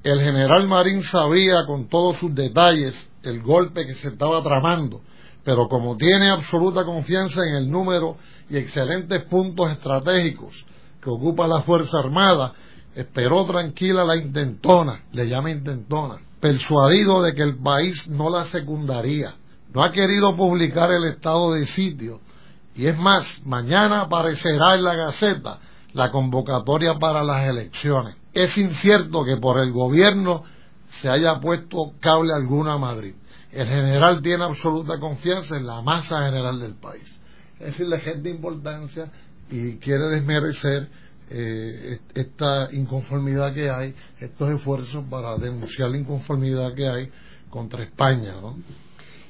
El general Marín sabía con todos sus detalles el golpe que se estaba tramando, pero como tiene absoluta confianza en el número y excelentes puntos estratégicos que ocupa la Fuerza Armada, esperó tranquila la intentona, le llama intentona, persuadido de que el país no la secundaría. No ha querido publicar el estado de sitio y es más, mañana aparecerá en la Gaceta la convocatoria para las elecciones. Es incierto que por el gobierno se haya puesto cable alguno a Madrid. El general tiene absoluta confianza en la masa general del país. Es decir, la gente de importancia y quiere desmerecer eh, esta inconformidad que hay, estos esfuerzos para denunciar la inconformidad que hay contra España. ¿no?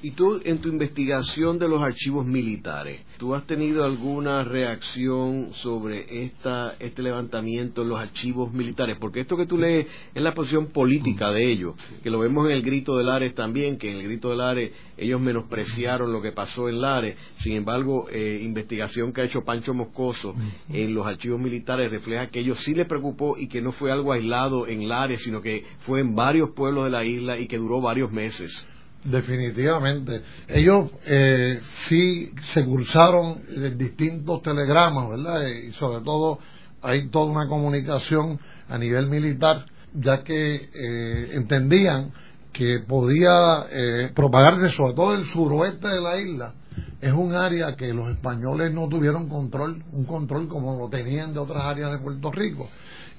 Y tú, en tu investigación de los archivos militares, ¿tú has tenido alguna reacción sobre esta, este levantamiento en los archivos militares? Porque esto que tú lees es la posición política de ellos, que lo vemos en el grito de Lares también, que en el grito de Lares ellos menospreciaron lo que pasó en Lares. Sin embargo, eh, investigación que ha hecho Pancho Moscoso en los archivos militares refleja que ellos sí les preocupó y que no fue algo aislado en Lares, sino que fue en varios pueblos de la isla y que duró varios meses. Definitivamente. Ellos eh, sí se cursaron distintos telegramas, ¿verdad? Y sobre todo hay toda una comunicación a nivel militar, ya que eh, entendían que podía eh, propagarse sobre todo el suroeste de la isla. Es un área que los españoles no tuvieron control, un control como lo tenían de otras áreas de Puerto Rico.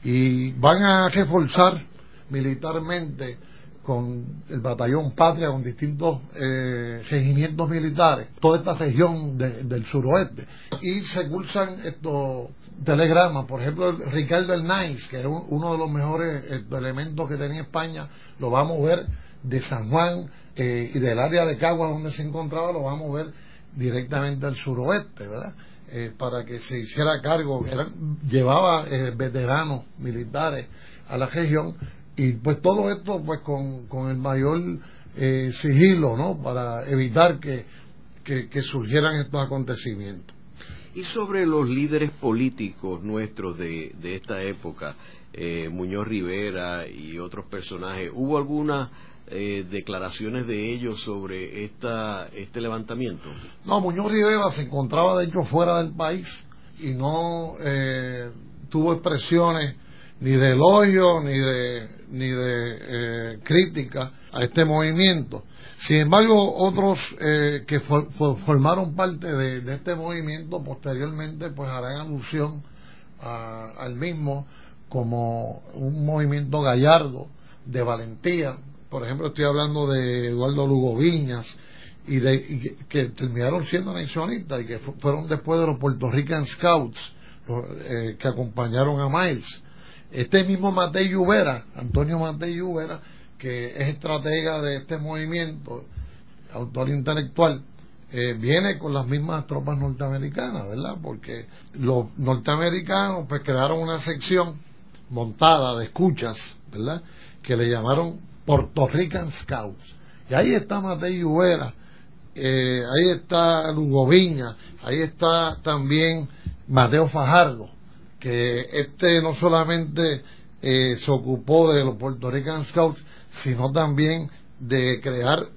Y van a reforzar militarmente con el batallón Patria, con distintos eh, regimientos militares, toda esta región del suroeste. Y se cursan estos telegramas, por ejemplo, Ricardo el Nice, que era uno de los mejores eh, elementos que tenía España, lo vamos a ver de San Juan eh, y del área de Caguas donde se encontraba, lo vamos a ver directamente al suroeste, ¿verdad? para que se hiciera cargo, llevaba veteranos militares a la región y pues todo esto pues con, con el mayor eh, sigilo no para evitar que, que, surgieran estos acontecimientos. Y sobre los líderes políticos nuestros de, de esta época eh, Muñoz Rivera y otros personajes hubo algunas eh, declaraciones de ellos sobre esta, este levantamiento no Muñoz Rivera se encontraba de hecho fuera del país y no tuvo expresiones ni de elogio ni de, ni de eh, crítica a este movimiento. Sin embargo, otros eh, que formaron parte de, este movimiento posteriormente pues harán alusión al mismo como un movimiento gallardo de valentía. Por ejemplo, estoy hablando de Eduardo Lugo Viñas y, de, que, terminaron siendo anexionistas y que fueron después de los Puerto Rican Scouts eh, que acompañaron a Miles este mismo Matei Lluvera, Antonio Matei Lluvera, que es estratega de este movimiento, autor intelectual, eh, viene con las mismas tropas norteamericanas, ¿verdad? Porque los norteamericanos pues crearon una sección montada de escuchas, ¿verdad? Que le llamaron Puerto Rican Scouts. Y ahí está Mateo Uvera, eh, ahí está Lugo Viña, ahí está también Mateo Fajardo, que este no solamente eh, se ocupó de los Puerto Rican Scouts, sino también de crear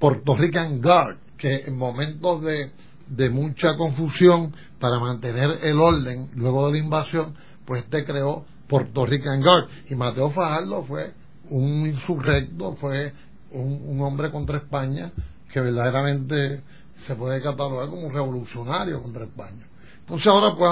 Puerto Rican Guard, que en momentos de, de mucha confusión para mantener el orden luego de la invasión, pues este creó Puerto Rican Guard. Y Mateo Fajardo fue un insurrecto, fue un, hombre contra España que verdaderamente se puede catalogar como un revolucionario contra España. Entonces ahora pues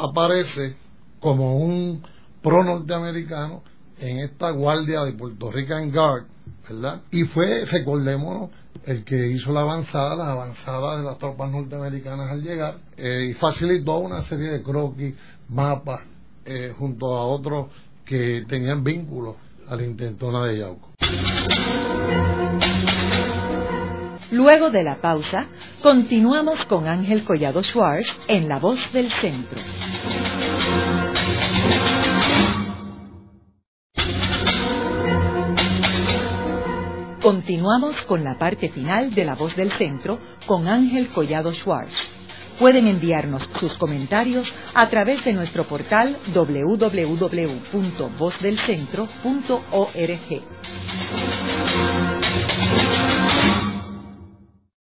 aparece como un pro norteamericano en esta guardia de Puerto Rican Guard, ¿verdad? Y fue, recordémonos, el que hizo la avanzada, las avanzadas de las tropas norteamericanas al llegar, eh, y facilitó una serie de croquis, mapas, eh, junto a otros que tenían vínculos a la intentona de Yauco. Luego de la pausa, continuamos con Ángel Collado Schwartz en La Voz del Centro. Continuamos con la parte final de La Voz del Centro con Ángel Collado Schwartz. Pueden enviarnos sus comentarios a través de nuestro portal www.vozdelcentro.org.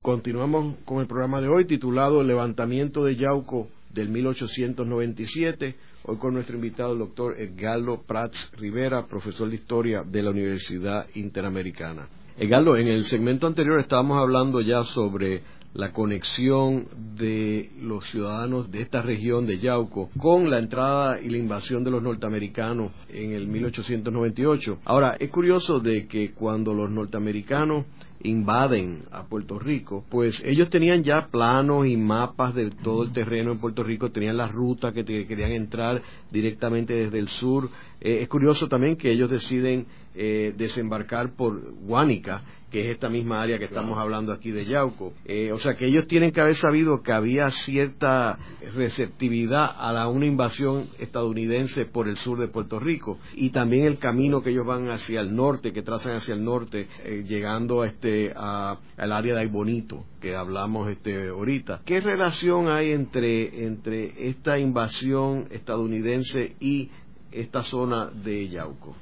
Continuamos con el programa de hoy titulado levantamiento de Yauco del 1897. Hoy con nuestro invitado, el doctor Edgardo Prats Rivera, profesor de Historia de la Universidad Interamericana. Edgardo, en el segmento anterior estábamos hablando ya sobre la conexión de los ciudadanos de esta región de Yauco con la entrada y la invasión de los norteamericanos en el 1898. Ahora, es curioso de que cuando los norteamericanos invaden a Puerto Rico, pues ellos tenían ya planos y mapas de todo el terreno en Puerto Rico, tenían la ruta que querían entrar directamente desde el sur. Eh, es curioso también que ellos deciden eh, desembarcar por Guánica que es esta misma área que estamos hablando aquí de Yauco. Eh, o sea que ellos tienen que haber sabido que había cierta receptividad a la, una invasión estadounidense por el sur de Puerto Rico y también el camino que ellos van hacia el norte, que trazan hacia el norte, eh, llegando este, a, al área de Aybonito, que hablamos este, ahorita. ¿Qué relación hay entre, entre esta invasión estadounidense y esta zona de Yauco?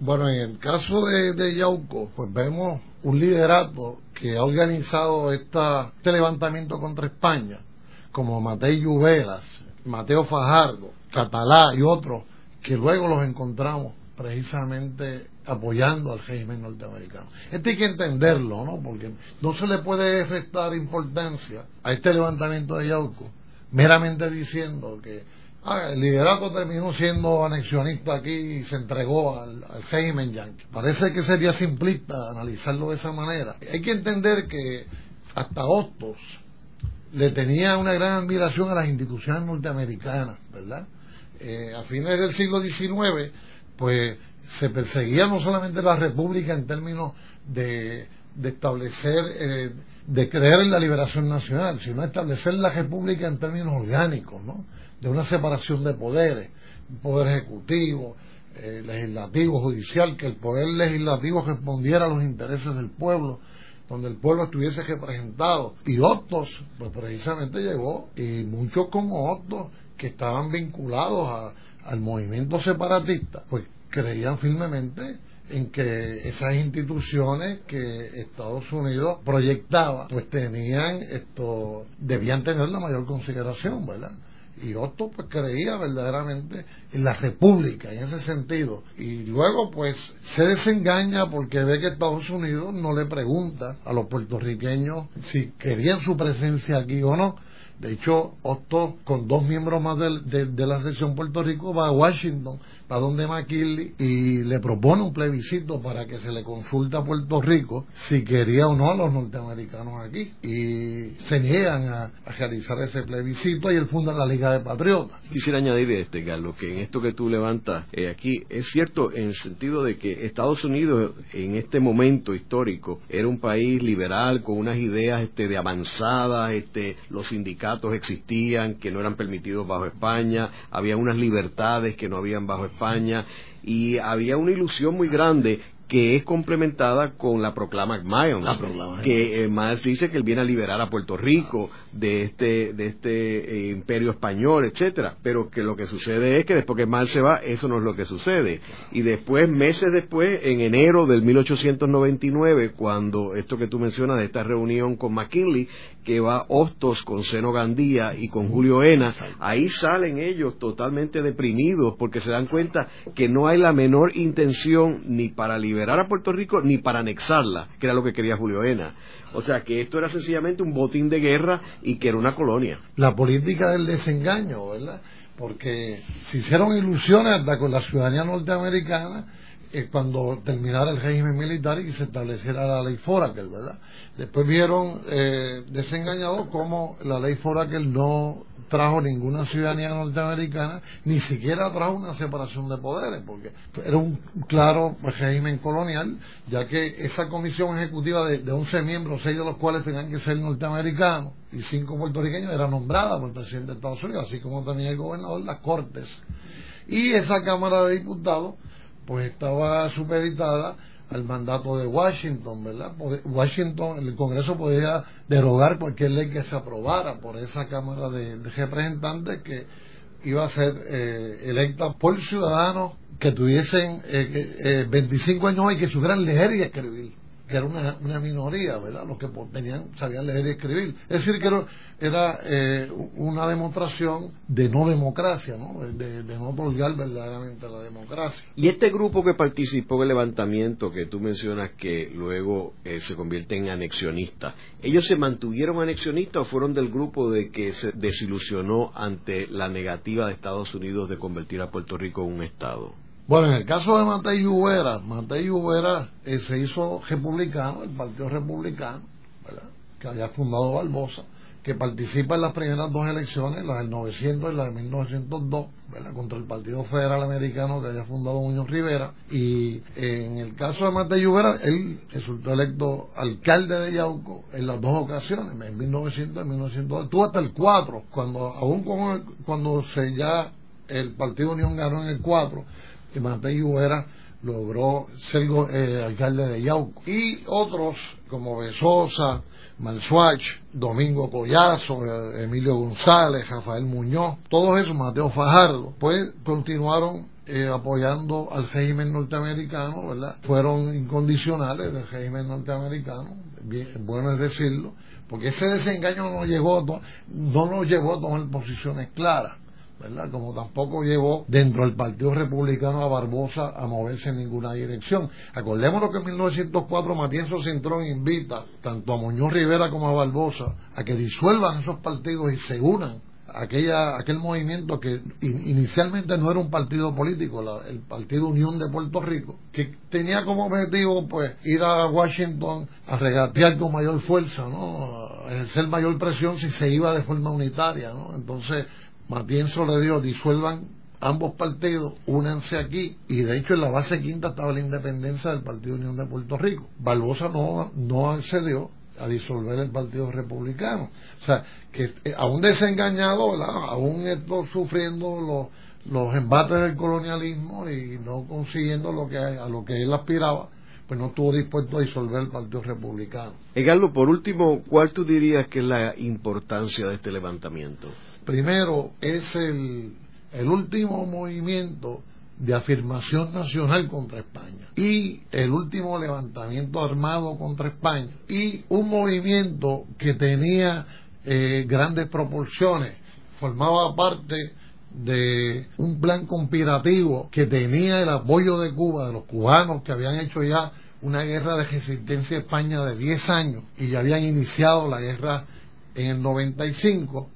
Bueno, en el caso de, Yauco, pues vemos un liderato que ha organizado esta, este levantamiento contra España, como Mateo Lluvelas, Mateo Fajardo, Catalá y otros, que luego los encontramos precisamente apoyando al régimen norteamericano. Esto hay que entenderlo, ¿no? Porque no se le puede restar importancia a este levantamiento de Yauco meramente diciendo que Ah, el liderato terminó siendo anexionista aquí y se entregó al, al yanqui. Parece que sería simplista analizarlo de esa manera. Hay que entender que hasta Hostos le tenía una gran admiración a las instituciones norteamericanas, ¿verdad? Eh, a fines del siglo XIX, pues se perseguía no solamente la república en términos de, establecer, eh, de creer en la liberación nacional, sino establecer la república en términos orgánicos, ¿no? De una separación de poderes, poder ejecutivo, eh, legislativo, judicial, que el poder legislativo respondiera a los intereses del pueblo, donde el pueblo estuviese representado. Y otros, pues precisamente llegó, y muchos como otros que estaban vinculados al movimiento separatista, pues creían firmemente en que esas instituciones que Estados Unidos proyectaba, pues tenían esto, debían tener la mayor consideración, ¿verdad? Y Otto pues creía verdaderamente en la república en ese sentido. Y luego pues se desengaña porque ve que Estados Unidos no le pregunta a los puertorriqueños si querían su presencia aquí o no. De hecho, Otto, con dos miembros más de, de la sección Puerto Rico, va a Washington a donde McKinley y le propone un plebiscito para que se le consulte a Puerto Rico si quería o no a los norteamericanos aquí. Y se niegan a, realizar ese plebiscito y él funda la Liga de Patriotas. Quisiera añadir este, Galo, que en esto que tú levantas eh, aquí es cierto en el sentido de que Estados Unidos en este momento histórico era un país liberal con unas ideas este, de avanzadas, este, los sindicatos existían, que no eran permitidos bajo España, había unas libertades que no habían bajo España Y había una ilusión muy grande que es complementada con la proclama Mayon, que eh, dice que él viene a liberar a Puerto Rico de este de este eh, imperio español, etcétera, pero que lo que sucede es que después que Mal se va, eso no es lo que sucede. Y después, meses después, en enero del 1899, cuando esto que tú mencionas de esta reunión con McKinley, que va Hostos con Seno Gandía y con Julio Ena, ahí salen ellos totalmente deprimidos porque se dan cuenta que no hay la menor intención ni para liberar a Puerto Rico ni para anexarla, que era lo que quería Julio Ena. O sea que esto era sencillamente un botín de guerra y que era una colonia. La política del desengaño, ¿verdad? Porque se hicieron ilusiones hasta con la ciudadanía norteamericana eh, cuando terminara el régimen militar y se estableciera la ley Foraker, ¿verdad? Después vieron eh, desengañados cómo la ley Foraker no trajo ninguna ciudadanía norteamericana, ni siquiera trajo una separación de poderes, porque era un claro régimen colonial, ya que esa comisión ejecutiva de, de 11 miembros, seis de los cuales tenían que ser norteamericanos y cinco puertorriqueños, era nombrada por el presidente de Estados Unidos, así como también el gobernador, las Cortes. Y esa Cámara de Diputados pues estaba supeditada al mandato de Washington, ¿verdad? Washington, el Congreso podía derogar cualquier ley que se aprobara por esa Cámara de, Representantes que iba a ser eh, electa por ciudadanos que tuviesen eh, 25 eh, años y que supieran leer y escribir que era una, una, minoría, ¿verdad? Los que tenían, sabían leer y escribir. Es decir, que era, eh, una demostración de no democracia, ¿no? De, no otorgar verdaderamente la democracia. Y este grupo que participó en el levantamiento que tú mencionas que luego eh, se convierte en anexionista, ¿ellos se mantuvieron anexionistas o fueron del grupo de que se desilusionó ante la negativa de Estados Unidos de convertir a Puerto Rico en un Estado? Bueno, en el caso de Matei Lluvera, Matei Lluvera eh, se hizo republicano, el Partido Republicano, ¿verdad? que había fundado Barbosa, que participa en las primeras dos elecciones, las del 900 y la de 1902, ¿verdad? contra el Partido Federal Americano que había fundado Muñoz Rivera. Y en el caso de Matei Lluvera, él resultó electo alcalde de Yauco en las dos ocasiones, en 1900 y 1902. Estuvo hasta el 4, cuando, aún cuando se ya el Partido Unión ganó en el 4 Matei Lluvera logró ser eh, alcalde de Yauco. Y otros como Besosa, Malsuach, Domingo Collazo, eh, Emilio González, Rafael Muñoz, todos esos, Mateo Fajardo, pues continuaron eh, apoyando al régimen norteamericano, ¿verdad? Fueron incondicionales del régimen norteamericano, bueno es decirlo, porque ese desengaño no llegó, no nos llevó a tomar posiciones claras. ¿Verdad? Como tampoco llevó dentro del Partido Republicano a Barbosa a moverse en ninguna dirección. Acordémonos que en 1904 Matienzo Cintrón invita tanto a Muñoz Rivera como a Barbosa a que disuelvan esos partidos y se unan aquella, aquel movimiento que inicialmente no era un partido político, el Partido Unión de Puerto Rico, que tenía como objetivo pues ir a Washington a regatear con mayor fuerza, ¿no? a ejercer mayor presión si se iba de forma unitaria, ¿no? Entonces Matienzo le dio, disuelvan ambos partidos, únanse aquí, y de hecho en la base quinta estaba la independencia del Partido Unión de Puerto Rico. Barbosa no, no accedió a disolver el Partido Republicano. O sea, que eh, aún desengañado, aún esto sufriendo los, los embates del colonialismo y no consiguiendo lo que, a lo que él aspiraba, pues no estuvo dispuesto a disolver el Partido Republicano. Egardo, por último, ¿cuál tú dirías que es la importancia de este levantamiento? Primero, es el, último movimiento de afirmación nacional contra España y el último levantamiento armado contra España y un movimiento que tenía eh, grandes proporciones, formaba parte de un plan conspirativo que tenía el apoyo de Cuba, de los cubanos que habían hecho ya una guerra de resistencia a España de 10 años y ya habían iniciado la guerra en el 95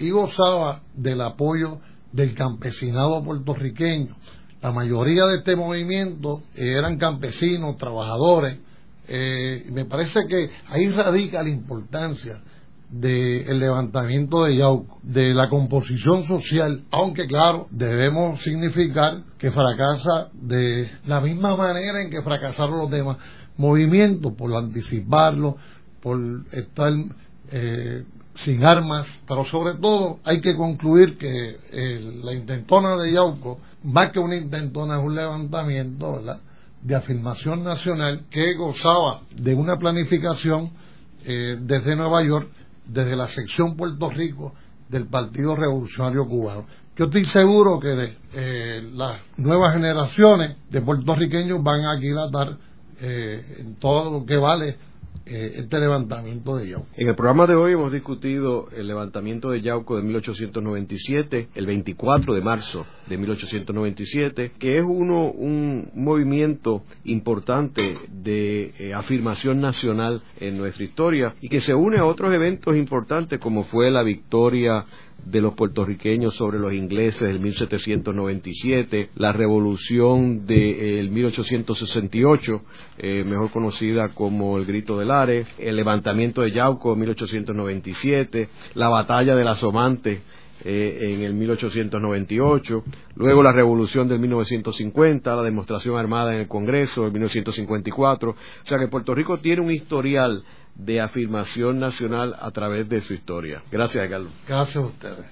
y gozaba del apoyo del campesinado puertorriqueño. La mayoría de este movimiento eran campesinos, trabajadores. Eh, me parece que ahí radica la importancia del levantamiento de Yauco, de la composición social, aunque claro, debemos significar que fracasa de la misma manera en que fracasaron los demás movimientos, por anticiparlo, por estar eh, sin armas, pero sobre todo hay que concluir que eh, la intentona de Yauco, más que una intentona, es un levantamiento, de afirmación nacional que gozaba de una planificación eh, desde Nueva York desde la sección Puerto Rico del Partido Revolucionario Cubano. Yo estoy seguro que eh, las nuevas generaciones de puertorriqueños van a aquilatar eh, en todo lo que vale eh, este levantamiento de Yauco. En el programa de hoy hemos discutido el levantamiento de Yauco de 1897, el 24 de marzo de 1897, que es uno un movimiento importante de eh, afirmación nacional en nuestra historia y que se une a otros eventos importantes como fue la victoria de los puertorriqueños sobre los ingleses del 1797, la revolución del de, 1868, eh, mejor conocida como el Grito del Ares, el levantamiento de Yauco en 1897, la batalla de las Somantes eh, en el 1898, luego la revolución del 1950, la demostración armada en el Congreso en 1954, o sea que Puerto Rico tiene un historial de afirmación nacional a través de su historia. Gracias, Carlos. Gracias a ustedes.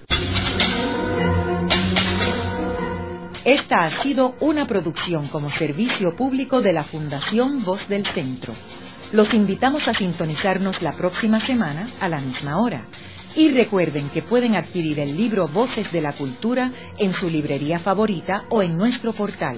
Esta ha sido una producción como servicio público de la Fundación Voz del Centro. Los invitamos a sintonizarnos la próxima semana a la misma hora. Y recuerden que pueden adquirir el libro Voces de la Cultura en su librería favorita o en nuestro portal.